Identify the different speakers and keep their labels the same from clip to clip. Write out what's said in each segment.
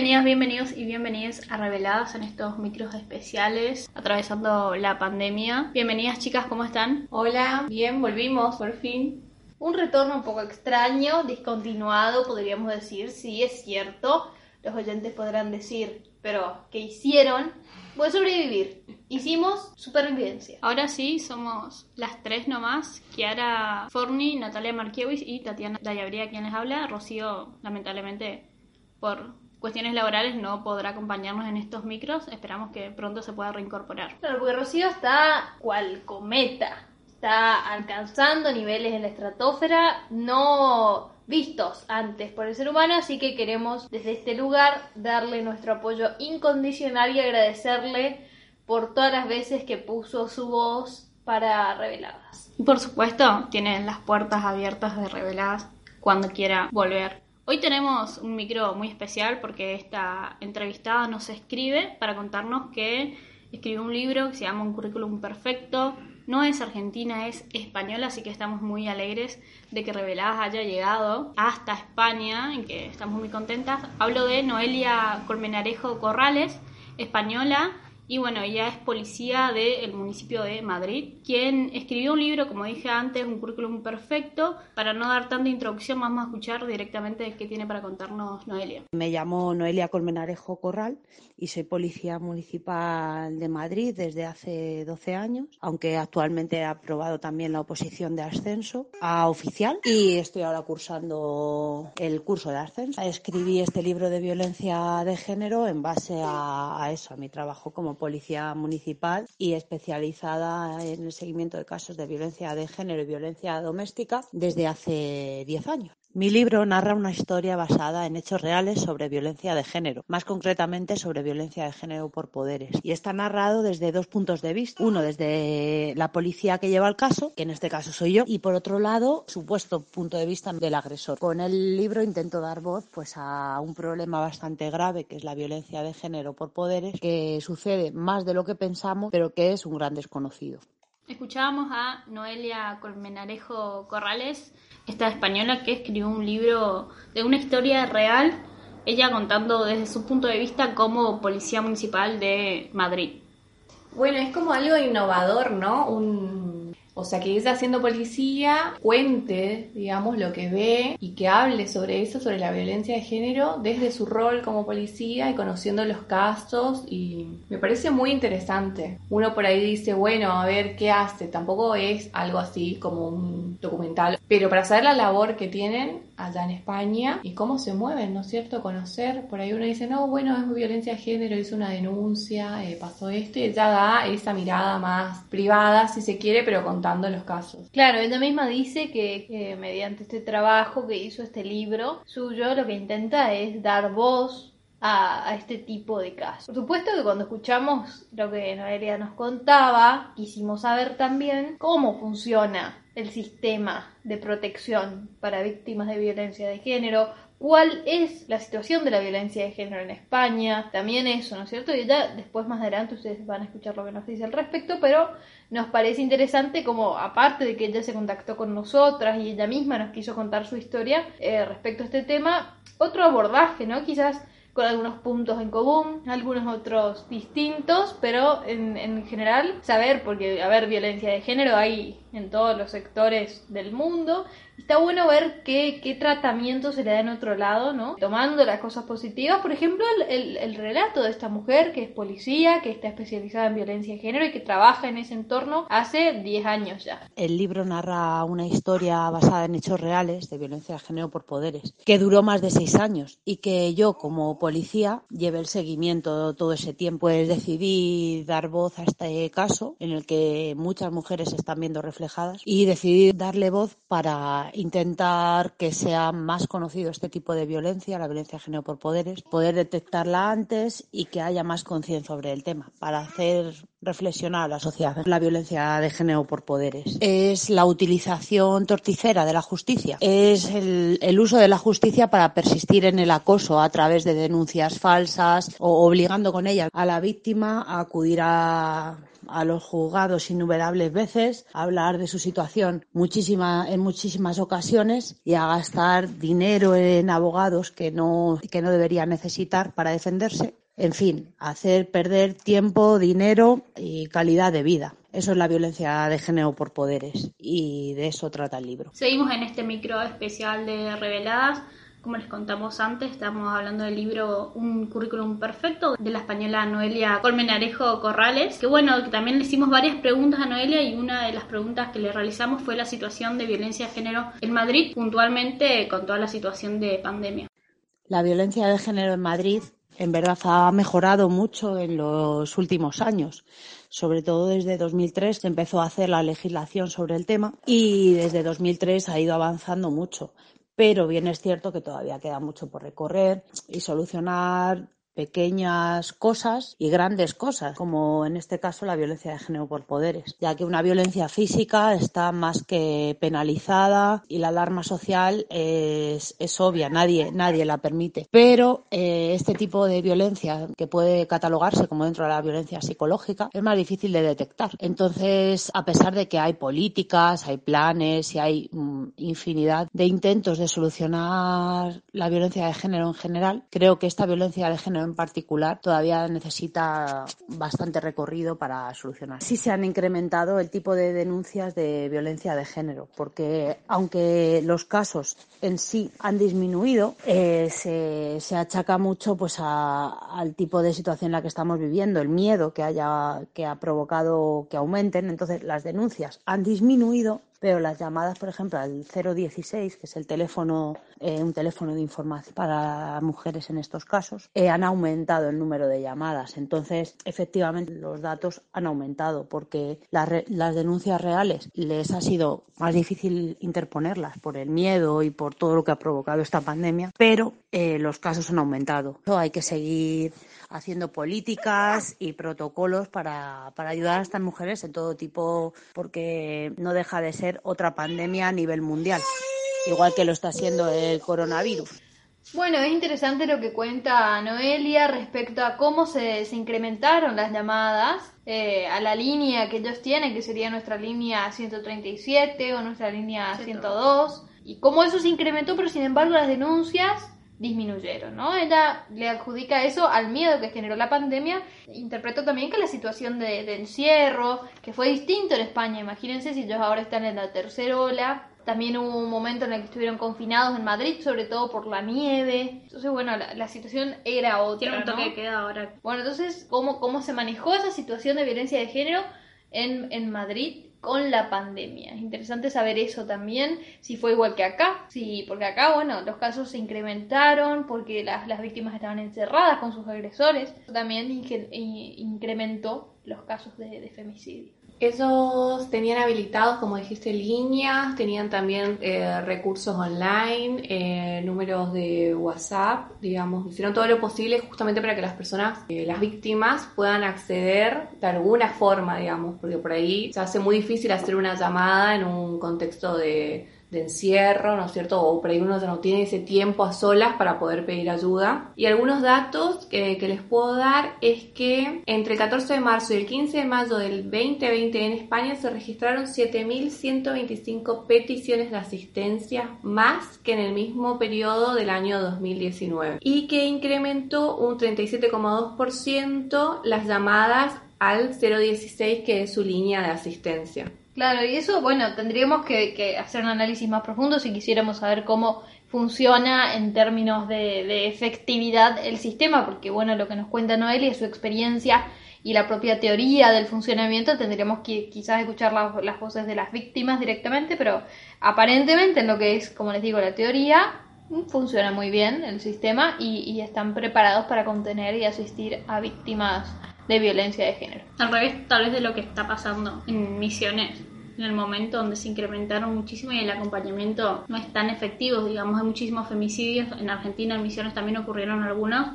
Speaker 1: Bienvenidos, bienvenidos y bienvenidas a Reveladas en estos micros especiales atravesando la pandemia. Bienvenidas chicas, ¿cómo están?
Speaker 2: Hola, bien, volvimos por fin. Un retorno un poco extraño, discontinuado, podríamos decir, sí, es cierto. Los oyentes podrán decir, pero ¿qué hicieron? Pues sobrevivir. Hicimos supervivencia.
Speaker 1: Ahora sí, somos las tres nomás. Kiara Forni, Natalia Markiewicz y Tatiana Dayabría quien les habla. Rocío, lamentablemente, por cuestiones laborales no podrá acompañarnos en estos micros. Esperamos que pronto se pueda reincorporar.
Speaker 2: Claro, porque Rocío está cual cometa. Está alcanzando niveles en la estratosfera no vistos antes por el ser humano, así que queremos desde este lugar darle nuestro apoyo incondicional y agradecerle por todas las veces que puso su voz para Reveladas.
Speaker 1: Y por supuesto, tienen las puertas abiertas de Reveladas cuando quiera volver. Hoy tenemos un micro muy especial porque esta entrevistada nos escribe para contarnos que escribió un libro que se llama Un currículum perfecto. No es argentina, es española, así que estamos muy alegres de que Reveladas haya llegado hasta España, en que estamos muy contentas. Hablo de Noelia Colmenarejo Corrales, española, y bueno, ella es policía del municipio de Madrid, quien escribió un libro, como dije antes, un currículum perfecto. Para no dar tanta introducción, vamos a escuchar directamente qué tiene para contarnos Noelia.
Speaker 3: Me llamo Noelia Colmenarejo Corral y soy policía municipal de Madrid desde hace 12 años, aunque actualmente he aprobado también la oposición de ascenso a oficial y estoy ahora cursando el curso de ascenso. Escribí este libro de violencia de género en base a, a eso, a mi trabajo como policía municipal y especializada en el seguimiento de casos de violencia de género y violencia doméstica desde hace 10 años. Mi libro narra una historia basada en hechos reales sobre violencia de género, más concretamente sobre violencia de género por poderes. Y está narrado desde dos puntos de vista. Uno desde la policía que lleva el caso, que en este caso soy yo, y por otro lado, supuesto punto de vista del agresor. Con el libro intento dar voz pues, a un problema bastante grave, que es la violencia de género por poderes, que sucede más de lo que pensamos, pero que es un gran desconocido.
Speaker 1: Escuchábamos a Noelia Colmenarejo Corrales, esta española que escribió un libro de una historia real, ella contando desde su punto de vista como policía municipal de Madrid.
Speaker 2: Bueno, es como algo innovador, ¿no? Un o sea, que ella siendo policía cuente, digamos, lo que ve y que hable sobre eso, sobre la violencia de género, desde su rol como policía y conociendo los casos. Y me parece muy interesante. Uno por ahí dice, bueno, a ver qué hace. Tampoco es algo así como un documental. Pero para saber la labor que tienen allá en España y cómo se mueven, ¿no es cierto? Conocer, por ahí uno dice, no, bueno, es violencia de género, hizo una denuncia, eh, pasó esto, y ella da esa mirada más privada, si se quiere, pero contando los casos. Claro, ella misma dice que, mediante este trabajo que hizo este libro suyo, lo que intenta es dar voz a, a, este tipo de casos. Por supuesto que cuando escuchamos lo que Noelia nos contaba, quisimos saber también cómo funciona el sistema de protección para víctimas de violencia de género, cuál es la situación de la violencia de género en España, también eso, ¿no es cierto? Y ya después más adelante ustedes van a escuchar lo que nos dice al respecto, pero nos parece interesante como aparte de que ella se contactó con nosotras y ella misma nos quiso contar su historia eh, respecto a este tema, otro abordaje, ¿no? Quizás con algunos puntos en común, algunos otros distintos, pero en, en general saber, porque a ver, violencia de género hay en todos los sectores del mundo está bueno ver qué, qué tratamiento se le da en otro lado, ¿no? Tomando las cosas positivas, por ejemplo, el, el, relato de esta mujer que es policía, que está especializada en violencia de género y que trabaja en ese entorno hace 10 años ya.
Speaker 3: El libro narra una historia basada en hechos reales de violencia de género por poderes, que duró más de seis años y que yo como policía llevé el seguimiento todo ese tiempo. Pues decidí dar voz a este caso en el que muchas mujeres se están viendo reflejadas y decidí darle voz para intentar que sea más conocido este tipo de violencia, la violencia de género por poderes, poder detectarla antes y que haya más conciencia sobre el tema, para hacer reflexionar a la sociedad. La violencia de género por poderes es la utilización torticera de la justicia, es el, el, uso de la justicia para persistir en el acoso a través de denuncias falsas o obligando con ella a la víctima a acudir a a los juzgados innumerables veces, a hablar de su situación muchísima, en muchísimas ocasiones y a gastar dinero en abogados que no, que no debería necesitar para defenderse. En fin, hacer perder tiempo, dinero y calidad de vida. Eso es la violencia de género por poderes y de eso trata el libro.
Speaker 1: Seguimos en este micro especial de Reveladas como les contamos antes, estamos hablando del libro Un currículum perfecto de la española Noelia Colmenarejo Corrales, que bueno, que también le hicimos varias preguntas a Noelia y una de las preguntas que le realizamos fue la situación de violencia de género en Madrid, puntualmente con toda la situación de pandemia.
Speaker 3: La violencia de género en Madrid en verdad ha mejorado mucho en los últimos años. Sobre todo desde 2003 se empezó a hacer la legislación sobre el tema y desde 2003 ha ido avanzando mucho pero bien es cierto que todavía queda mucho por recorrer y solucionar pequeñas cosas y grandes cosas, como en este caso la violencia de género por poderes, ya que una violencia física está más que penalizada y la alarma social es, es obvia, nadie, nadie la permite. Pero eh, este tipo de violencia, que puede catalogarse como dentro de la violencia psicológica, es más difícil de detectar. Entonces, a pesar de que hay políticas, hay planes y hay mm, infinidad de intentos de solucionar la violencia de género en general, creo que esta violencia de género en particular todavía necesita bastante recorrido para solucionar. Sí se han incrementado el tipo de denuncias de violencia de género, porque aunque los casos en sí han disminuido, eh, se, se, achaca mucho pues al tipo de situación en la que estamos viviendo, el miedo que haya que ha provocado que aumenten. Entonces las denuncias han disminuido, pero las llamadas, por ejemplo, al 016, que es el teléfono, eh, un teléfono de información para mujeres en estos casos, eh, han aumentado el número de llamadas. Entonces, efectivamente, los datos han aumentado porque las, las denuncias reales les ha sido más difícil interponerlas por el miedo y por todo lo que ha provocado esta pandemia, pero eh, los casos han aumentado. Hay que seguir haciendo políticas y protocolos para, para ayudar a estas mujeres en todo tipo, porque no deja de ser otra pandemia a nivel mundial, igual que lo está siendo el coronavirus.
Speaker 2: Bueno, es interesante lo que cuenta Noelia respecto a cómo se, se incrementaron las llamadas eh, a la línea que ellos tienen, que sería nuestra línea 137 o nuestra línea 102, y cómo eso se incrementó, pero sin embargo las denuncias disminuyeron, ¿no? Ella le adjudica eso al miedo que generó la pandemia. Interpreto también que la situación de, encierro, que fue distinto en España, imagínense si ellos ahora están en la tercera ola. También hubo un momento en el que estuvieron confinados en Madrid, sobre todo por la nieve. Entonces, bueno, la, situación era otra.
Speaker 1: Tiene un toque queda ahora.
Speaker 2: Bueno, entonces, ¿cómo, ¿cómo se manejó esa situación de violencia de género en, en Madrid? Con la pandemia. Es interesante saber eso también, si fue igual que acá, sí, porque acá, bueno, los casos se incrementaron porque las, las víctimas estaban encerradas con sus agresores, también incrementó los casos de femicidio.
Speaker 4: Esos tenían habilitados, como dijiste, líneas, tenían también eh, recursos online, eh, números de WhatsApp, digamos, hicieron todo lo posible justamente para que las personas, eh, las víctimas, puedan acceder de alguna forma, digamos, porque por ahí se hace muy difícil hacer una llamada en un contexto de de encierro, ¿no es cierto? O por ahí uno no tiene ese tiempo a solas para poder pedir ayuda. Y algunos datos que, les puedo dar es que entre el 14 de marzo y el 15 de mayo del 2020 en España se registraron 7.125 peticiones de asistencia más que en el mismo periodo del año 2019 y que incrementó un 37,2% las llamadas al 016 que es su línea de asistencia.
Speaker 2: Claro, y eso, bueno, tendríamos que, hacer un análisis más profundo si quisiéramos saber cómo funciona en términos de, efectividad el sistema, porque bueno, lo que nos cuenta Noelia es su experiencia y la propia teoría del funcionamiento, tendríamos que quizás escuchar las voces de las víctimas directamente, pero aparentemente en lo que es, como les digo, la teoría, funciona muy bien el sistema y, están preparados para contener y asistir a víctimas de violencia de género.
Speaker 1: Al revés, tal vez de lo que está pasando en Misiones, en el momento donde se incrementaron muchísimo y el acompañamiento no es tan efectivo, digamos, hay muchísimos femicidios, en Argentina en Misiones también ocurrieron algunos,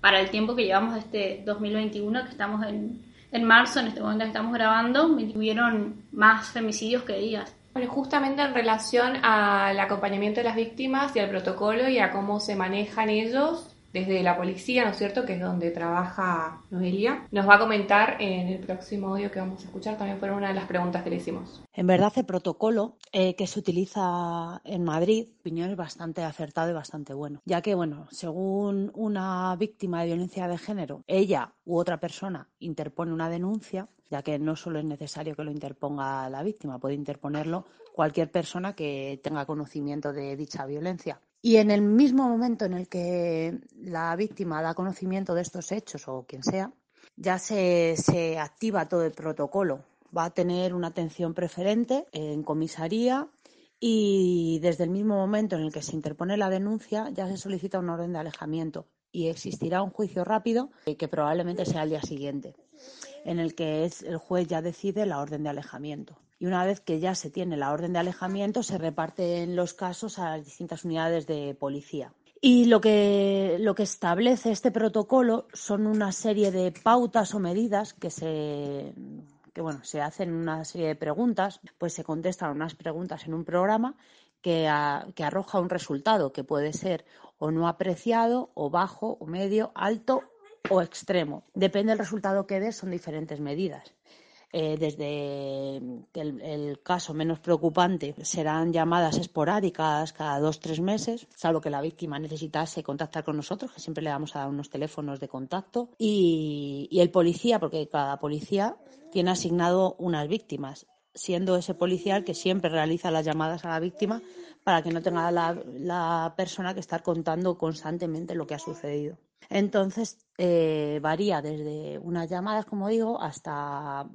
Speaker 1: para el tiempo que llevamos este 2021, que estamos en, en marzo, en este momento que estamos grabando, tuvieron más femicidios que días.
Speaker 4: Bueno, justamente en relación al acompañamiento de las víctimas y al protocolo y a cómo se manejan ellos, desde la policía, ¿no es cierto?, que es donde trabaja Noelia, nos va a comentar en el próximo audio que vamos a escuchar, también fue una de las preguntas que le hicimos.
Speaker 3: En verdad, el protocolo eh, que se utiliza en Madrid, opinión es bastante acertado y bastante bueno, ya que, bueno, según una víctima de violencia de género, ella u otra persona interpone una denuncia, ya que no solo es necesario que lo interponga la víctima, puede interponerlo cualquier persona que tenga conocimiento de dicha violencia. Y en el mismo momento en el que la víctima da conocimiento de estos hechos o quien sea, ya se, activa todo el protocolo. Va a tener una atención preferente en comisaría y desde el mismo momento en el que se interpone la denuncia ya se solicita un orden de alejamiento y existirá un juicio rápido que probablemente sea el día siguiente, en el que el juez ya decide la orden de alejamiento y una vez que ya se tiene la orden de alejamiento se reparten los casos a las distintas unidades de policía. Y lo que, lo que establece este protocolo son una serie de pautas o medidas que se, que bueno, se hacen una serie de preguntas, pues se contestan unas preguntas en un programa que, que, arroja un resultado que puede ser o no apreciado, o bajo, o medio, alto o extremo. Depende del resultado que dé, son diferentes medidas. Eh, desde el, caso menos preocupante serán llamadas esporádicas cada dos tres meses, salvo que la víctima necesitase contactar con nosotros, que siempre le vamos a dar unos teléfonos de contacto, y, el policía, porque cada policía tiene asignado unas víctimas, siendo ese policía el que siempre realiza las llamadas a la víctima para que no tenga la, persona que estar contando constantemente lo que ha sucedido. Entonces, eh, varía desde unas llamadas, como digo, hasta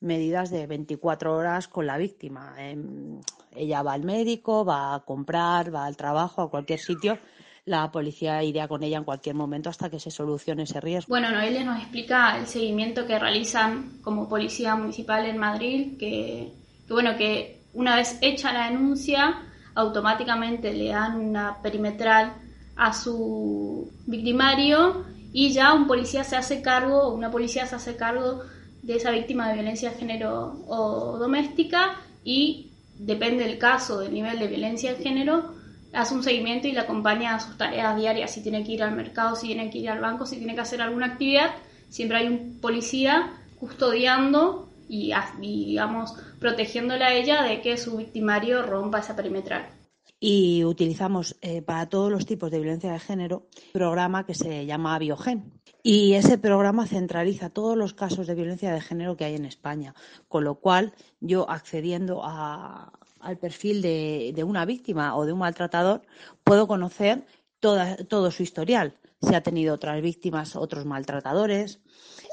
Speaker 3: medidas de 24 horas con la víctima. Em, ella va al médico, va a comprar, va al trabajo, a cualquier sitio. La policía iría con ella en cualquier momento hasta que se solucione ese riesgo.
Speaker 1: Bueno, Noelia nos explica el seguimiento que realizan como policía municipal en Madrid, que, que bueno, que una vez hecha la denuncia, automáticamente le dan una perimetral a su victimario y ya un policía se hace cargo, una policía se hace cargo de esa víctima de violencia de género o doméstica y depende del caso, del nivel de violencia de género, hace un seguimiento y la acompaña a sus tareas diarias, si tiene que ir al mercado, si tiene que ir al banco, si tiene que hacer alguna actividad, siempre hay un policía custodiando y, y digamos protegiéndola a ella de que su victimario rompa esa perimetral
Speaker 3: y utilizamos eh, para todos los tipos de violencia de género un programa que se llama Biogen. Y ese programa centraliza todos los casos de violencia de género que hay en España, con lo cual yo accediendo al perfil de, una víctima o de un maltratador puedo conocer todo su historial, si ha tenido otras víctimas, otros maltratadores,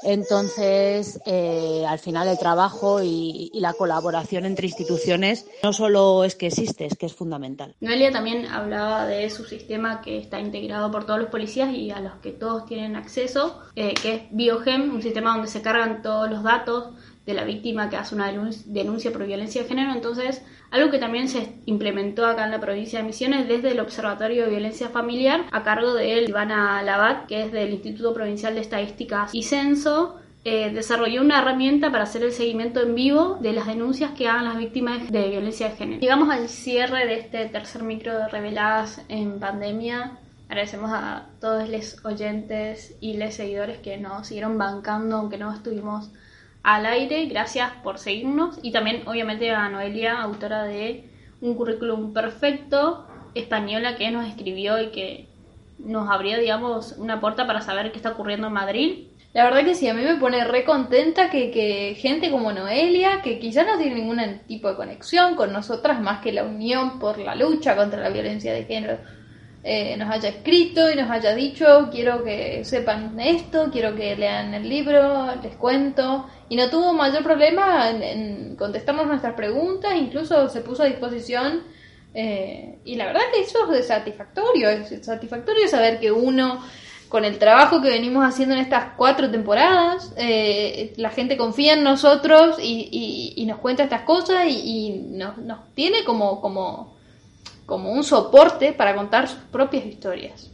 Speaker 3: entonces, eh, al final el trabajo y, la colaboración entre instituciones no solo es que existe, es que es fundamental.
Speaker 1: Noelia también hablaba de su sistema que está integrado por todos los policías y a los que todos tienen acceso, eh, que es Biogem, un sistema donde se cargan todos los datos de la víctima que hace una denuncia por violencia de género. Entonces, algo que también se implementó acá en la provincia de Misiones desde el Observatorio de Violencia Familiar a cargo de Ivana Labat, que es del Instituto Provincial de Estadísticas y Censo, eh, desarrolló una herramienta para hacer el seguimiento en vivo de las denuncias que hagan las víctimas de violencia de género. Llegamos al cierre de este tercer micro de Reveladas en Pandemia. Agradecemos a todos los oyentes y los seguidores que nos siguieron bancando, aunque no estuvimos al aire. Gracias por seguirnos y también obviamente a Noelia, autora de Un currículum perfecto, española que nos escribió y que nos abrió, digamos, una puerta para saber qué está ocurriendo en Madrid.
Speaker 2: La verdad que sí, a mí me pone re contenta que, que gente como Noelia, que quizás no tiene ningún tipo de conexión con nosotras más que la unión por la lucha contra la violencia de género, eh, nos haya escrito y nos haya dicho, quiero que sepan esto, quiero que lean el libro, les cuento, y no tuvo mayor problema en, contestarnos nuestras preguntas, incluso se puso a disposición, eh, y la verdad que eso es satisfactorio, es satisfactorio saber que uno con el trabajo que venimos haciendo en estas cuatro temporadas, eh, la gente confía en nosotros y, y, nos cuenta estas cosas y, y nos, nos, tiene como, como, como un soporte para contar sus propias historias.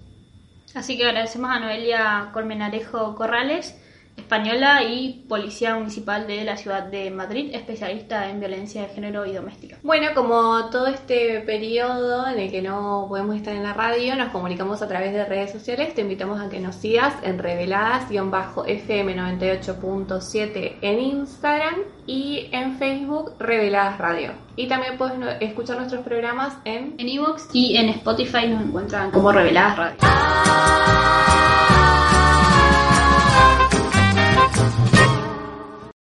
Speaker 1: Así que agradecemos a Noelia Colmenarejo Corrales española y policía municipal de la ciudad de Madrid, especialista en violencia de género y doméstica.
Speaker 4: Bueno, como todo este periodo en el que no podemos estar en la radio, nos comunicamos a través de redes sociales. Te invitamos a que nos sigas en reveladas-fm98.7 en Instagram y en Facebook Reveladas Radio. Y también puedes escuchar nuestros programas en
Speaker 1: en Evox y en Spotify nos encuentran como Reveladas Radio.